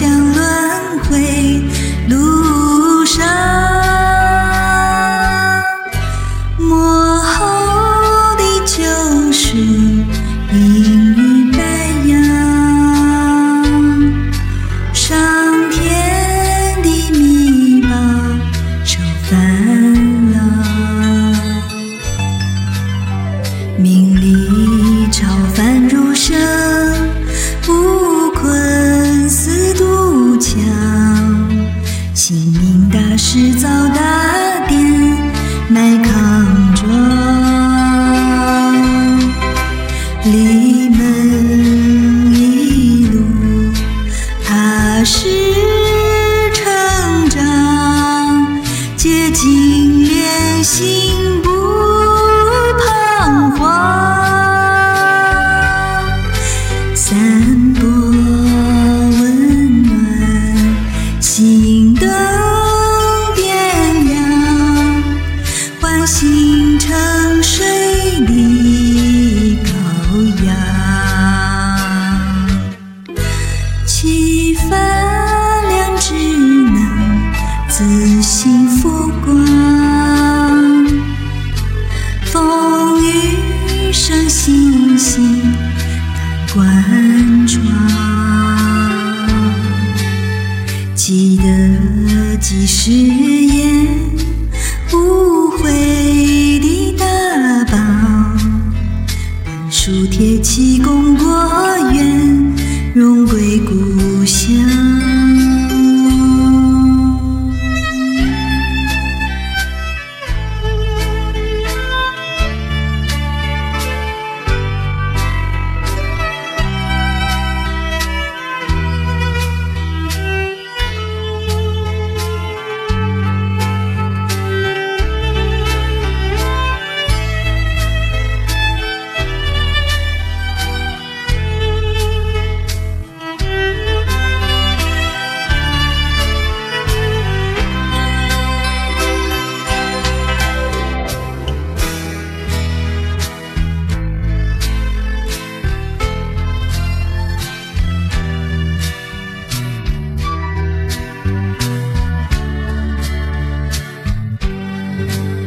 像轮回。自信、福光、风雨、上星星，当关窗，记得几世言，无悔的大宝。本书贴起功过，缘荣归故。you.